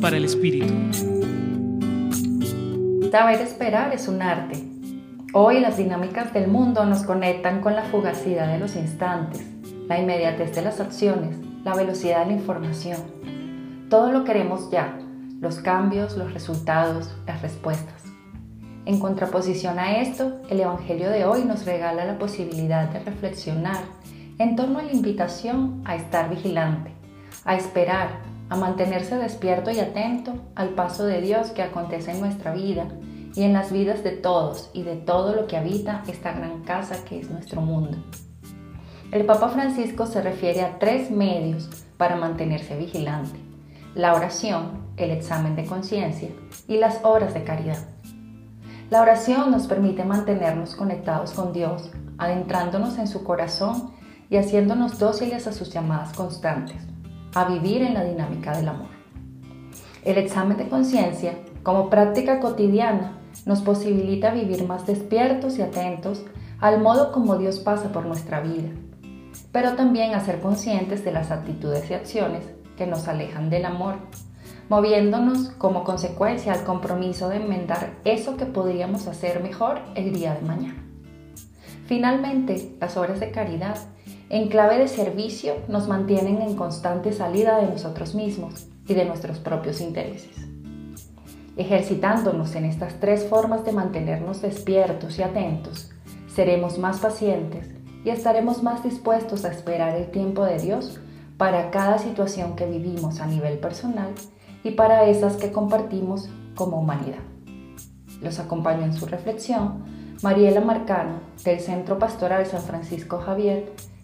Para el Espíritu. Saber esperar es un arte. Hoy las dinámicas del mundo nos conectan con la fugacidad de los instantes, la inmediatez de las acciones, la velocidad de la información. Todo lo queremos ya, los cambios, los resultados, las respuestas. En contraposición a esto, el Evangelio de hoy nos regala la posibilidad de reflexionar en torno a la invitación a estar vigilante, a esperar, a mantenerse despierto y atento al paso de Dios que acontece en nuestra vida y en las vidas de todos y de todo lo que habita esta gran casa que es nuestro mundo. El Papa Francisco se refiere a tres medios para mantenerse vigilante. La oración, el examen de conciencia y las obras de caridad. La oración nos permite mantenernos conectados con Dios, adentrándonos en su corazón y haciéndonos dóciles a sus llamadas constantes, a vivir en la dinámica del amor. El examen de conciencia, como práctica cotidiana, nos posibilita vivir más despiertos y atentos al modo como Dios pasa por nuestra vida, pero también a ser conscientes de las actitudes y acciones que nos alejan del amor moviéndonos como consecuencia al compromiso de enmendar eso que podríamos hacer mejor el día de mañana. Finalmente, las obras de caridad, en clave de servicio, nos mantienen en constante salida de nosotros mismos y de nuestros propios intereses. Ejercitándonos en estas tres formas de mantenernos despiertos y atentos, seremos más pacientes y estaremos más dispuestos a esperar el tiempo de Dios para cada situación que vivimos a nivel personal y para esas que compartimos como humanidad. Los acompaño en su reflexión Mariela Marcano del Centro Pastoral San Francisco Javier